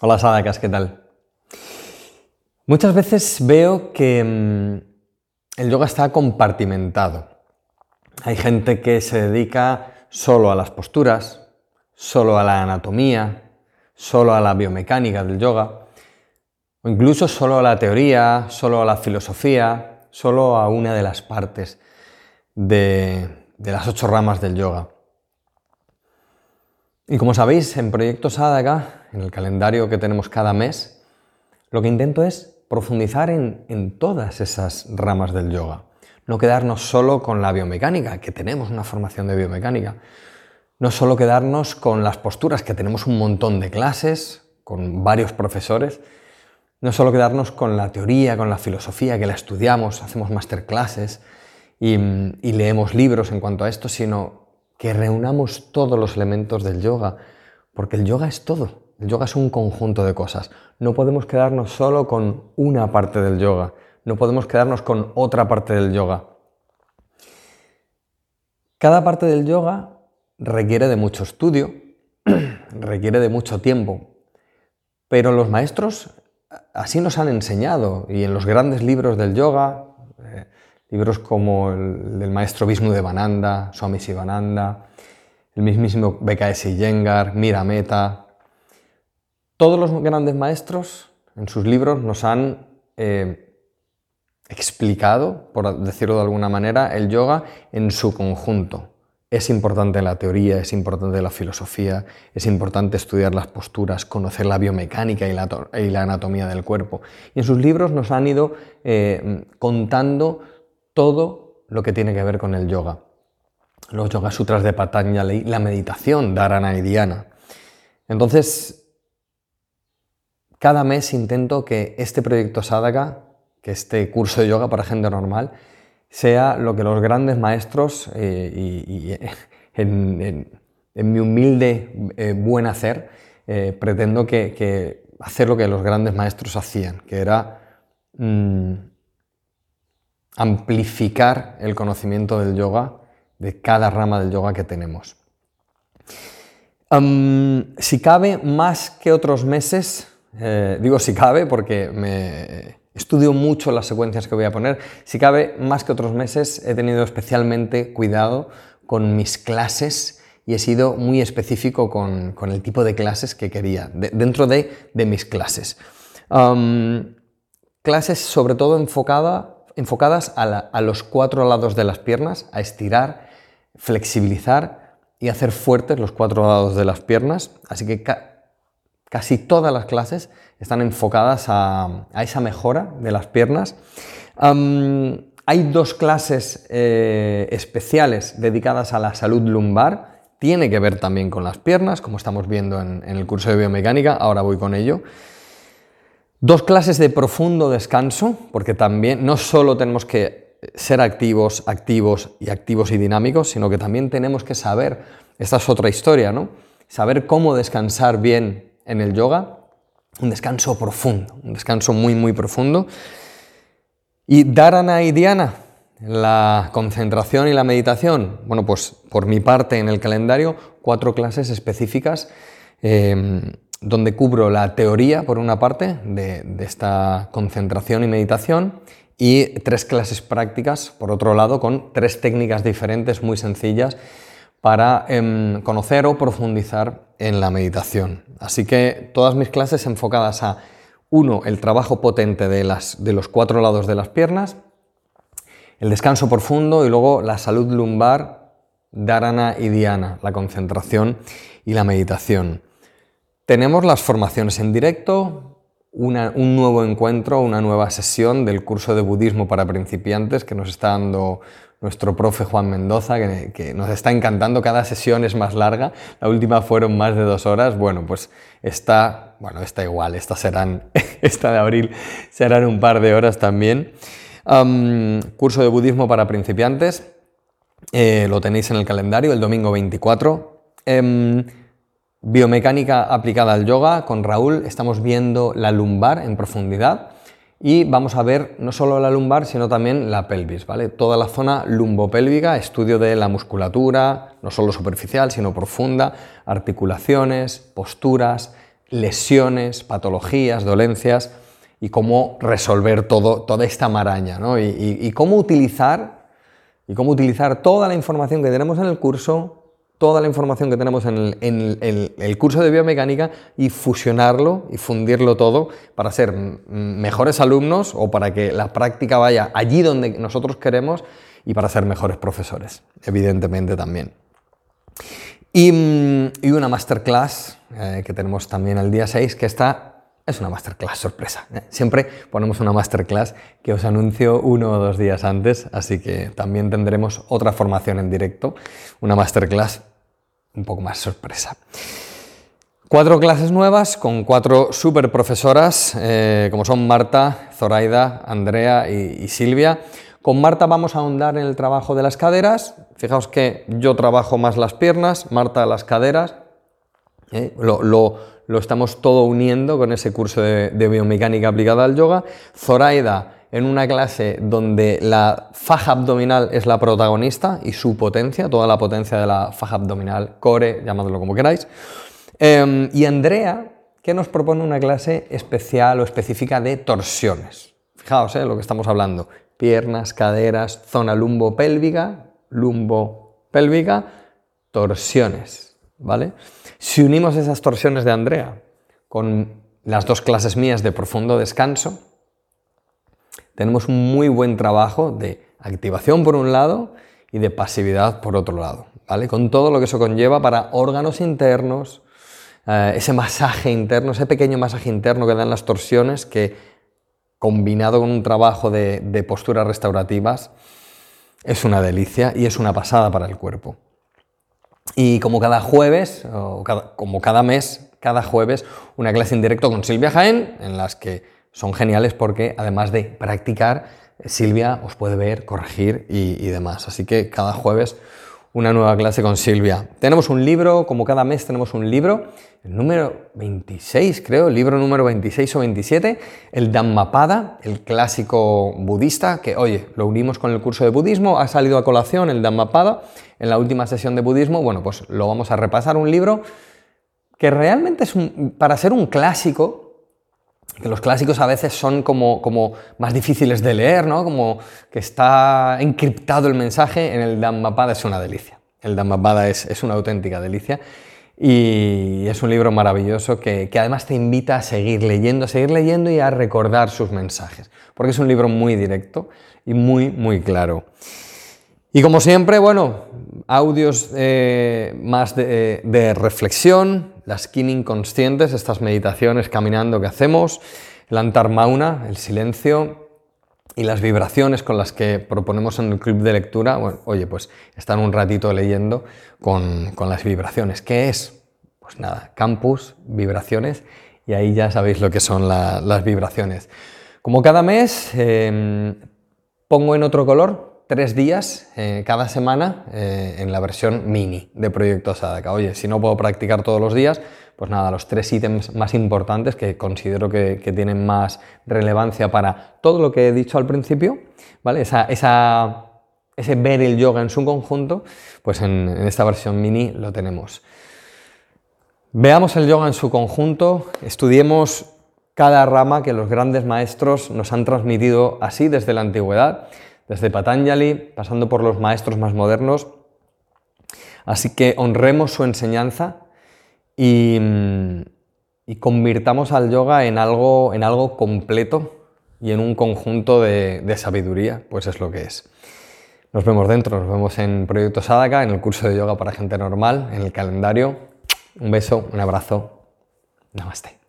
Hola Sadakas, ¿qué tal? Muchas veces veo que mm, el yoga está compartimentado. Hay gente que se dedica solo a las posturas, solo a la anatomía, solo a la biomecánica del yoga, o incluso solo a la teoría, solo a la filosofía, solo a una de las partes de, de las ocho ramas del yoga. Y como sabéis, en Proyecto Sadhaka, en el calendario que tenemos cada mes, lo que intento es profundizar en, todas esas ramas del yoga. No quedarnos solo con la biomecánica, que tenemos una formación de biomecánica. No solo quedarnos con las posturas, que tenemos un montón de clases, con varios profesores. No solo quedarnos con la teoría, con la filosofía, que la estudiamos, hacemos masterclasses y leemos libros en cuanto a esto, sino que reunamos todos los elementos del yoga, porque el yoga es todo. El yoga es un conjunto de cosas. No podemos quedarnos solo con una parte del yoga, no podemos quedarnos con otra parte del yoga. Cada parte del yoga requiere de mucho estudio, requiere de mucho tiempo, pero los maestros así nos han enseñado y en los grandes libros del yoga, libros como el del maestro de Bananda, Swami Sivananda, el mismísimo BKS Iyengar, Mira Meta. Todos los grandes maestros en sus libros nos han eh, explicado, por decirlo de alguna manera, el yoga en su conjunto. Es importante la teoría, es importante la filosofía, es importante estudiar las posturas, conocer la biomecánica y la, anatomía del cuerpo. Y en sus libros nos han ido eh, contando todo lo que tiene que ver con el yoga. Los Yoga Sutras de Patanjali, la meditación, Dharana y Dhyana. Entonces, cada mes intento que este proyecto Sadhaka, que este curso de yoga para gente normal, sea lo que los grandes maestros, eh, y, en, mi humilde eh, buen hacer, eh, pretendo que, hacer lo que los grandes maestros hacían, que era mm, amplificar el conocimiento del yoga, de cada rama del yoga que tenemos. si cabe más que otros meses, eh, digo si cabe porque me estudio mucho las secuencias que voy a poner, si cabe más que otros meses he tenido especialmente cuidado con mis clases y he sido muy específico con, el tipo de clases que quería, dentro de, mis clases. clases sobre todo enfocada enfocadas a, los cuatro lados de las piernas, a estirar, flexibilizar y hacer fuertes los cuatro lados de las piernas. Así que casi todas las clases están enfocadas a, esa mejora de las piernas. hay dos clases eh, especiales dedicadas a la salud lumbar. Tiene que ver también con las piernas, como estamos viendo en el curso de biomecánica. Ahora voy con ello. Dos clases de profundo descanso, porque también no solo tenemos que ser activos, activos y activos y dinámicos, sino que también tenemos que saber, esta es otra historia, ¿no? Saber cómo descansar bien en el yoga, un descanso profundo, un descanso muy, muy profundo. Y Dharana y Dhyana, la concentración y la meditación, bueno, pues por mi parte en el calendario, cuatro clases específicas. Eh, donde cubro la teoría, por una parte, de, esta concentración y meditación, y tres clases prácticas, por otro lado, con tres técnicas diferentes muy sencillas para em, conocer o profundizar en la meditación. Así que todas mis clases enfocadas a, uno, el trabajo potente de, las, de los cuatro lados de las piernas, el descanso profundo y luego la salud lumbar, dharana y dhyana, la concentración y la meditación. Tenemos las formaciones en directo, un nuevo encuentro, una nueva sesión del curso de budismo para principiantes que nos está dando nuestro profe Juan Mendoza, que, nos está encantando. Cada sesión es más larga, la última fueron más de dos horas. Bueno, pues está, bueno, está igual, esta serán, esta de abril serán un par de horas también. curso de budismo para principiantes, eh, lo tenéis en el calendario, el domingo 24. Biomecánica aplicada al yoga, con Raúl estamos viendo la lumbar en profundidad y vamos a ver no solo la lumbar, sino también la pelvis, ¿vale? Toda la zona lumbopélvica, estudio de la musculatura, no solo superficial, sino profunda, articulaciones, posturas, lesiones, patologías, dolencias y cómo resolver todo, toda esta maraña, ¿no? y, cómo utilizar, y cómo utilizar toda la información que tenemos en el curso toda la información que tenemos en, el, curso de biomecánica y fusionarlo y fundirlo todo para ser mejores alumnos o para que la práctica vaya allí donde nosotros queremos y para ser mejores profesores, evidentemente también. Y, una masterclass eh, que tenemos también el día 6, que está es una masterclass sorpresa. ¿eh? Siempre ponemos una masterclass que os anuncio uno o dos días antes, así que también tendremos otra formación en directo, una masterclass un poco más sorpresa. Cuatro clases nuevas con cuatro super profesoras, eh, como son Marta, Zoraida, Andrea y, Silvia. Con Marta vamos a ahondar en el trabajo de las caderas. Fijaos que yo trabajo más las piernas, Marta las caderas. ¿eh? lo, lo estamos todo uniendo con ese curso de, biomecánica aplicada al yoga. Zoraida en una clase donde la faja abdominal es la protagonista y su potencia, toda la potencia de la faja abdominal, core, llamadlo como queráis. Em, y Andrea, que nos propone una clase especial o específica de torsiones. Fijaos eh, lo que estamos hablando. Piernas, caderas, zona lumbo-pélvica, lumbo-pélvica, torsiones. ¿Vale? Si unimos esas torsiones de Andrea con las dos clases mías de profundo descanso, tenemos un muy buen trabajo de activación por un lado y de pasividad por otro lado, ¿vale? Con todo lo que eso conlleva para órganos internos, eh, ese masaje interno, ese pequeño masaje interno que dan las torsiones que combinado con un trabajo de, posturas restaurativas es una delicia y es una pasada para el cuerpo. Y como cada jueves, como cada mes, cada jueves, una clase en directo con Silvia Jaén, en las que son geniales porque además de practicar, Silvia os puede ver, corregir y, demás. Así que cada jueves una nueva clase con Silvia. Tenemos un libro, como cada mes tenemos un libro, el número 26 creo, el libro número 26 o 27, el Dhammapada, el clásico budista, que oye, lo unimos con el curso de budismo, ha salido a colación el Dhammapada en la última sesión de budismo, bueno, pues lo vamos a repasar, un libro que realmente es para ser un clásico, que los clásicos a veces son como, como, más difíciles de leer, ¿no? Como que está encriptado el mensaje, en el Dhammapada es una delicia. El Dhammapada es, es una auténtica delicia y es un libro maravilloso que, que, además te invita a seguir leyendo, a seguir leyendo y a recordar sus mensajes, porque es un libro muy directo y muy, muy claro. Y como siempre, bueno, audios eh, más de, de reflexión, las skin inconscientes, estas meditaciones caminando que hacemos, el antarmauna, el silencio y las vibraciones con las que proponemos en el club de lectura, bueno, oye, pues están un ratito leyendo con, las vibraciones. ¿Qué es? Pues nada, campus, vibraciones, y ahí ya sabéis lo que son las vibraciones. Como cada mes, em, pongo en otro color tres días eh, cada semana eh, en la versión mini de Proyecto Sadaka. Oye, si no puedo practicar todos los días, pues nada, los tres ítems más importantes que considero que, tienen más relevancia para todo lo que he dicho al principio, ¿vale? Esa, ese ver el yoga en su conjunto, pues en, en esta versión mini lo tenemos. Veamos el yoga en su conjunto, estudiemos cada rama que los grandes maestros nos han transmitido así desde la antigüedad desde Patanjali, pasando por los maestros más modernos. Así que honremos su enseñanza y, mm, convirtamos al yoga en algo, en algo completo y en un conjunto de, de, sabiduría, pues es lo que es. Nos vemos dentro, nos vemos en Proyecto Sadaka, en el curso de yoga para gente normal, en el calendario. Un beso, un abrazo. Namaste.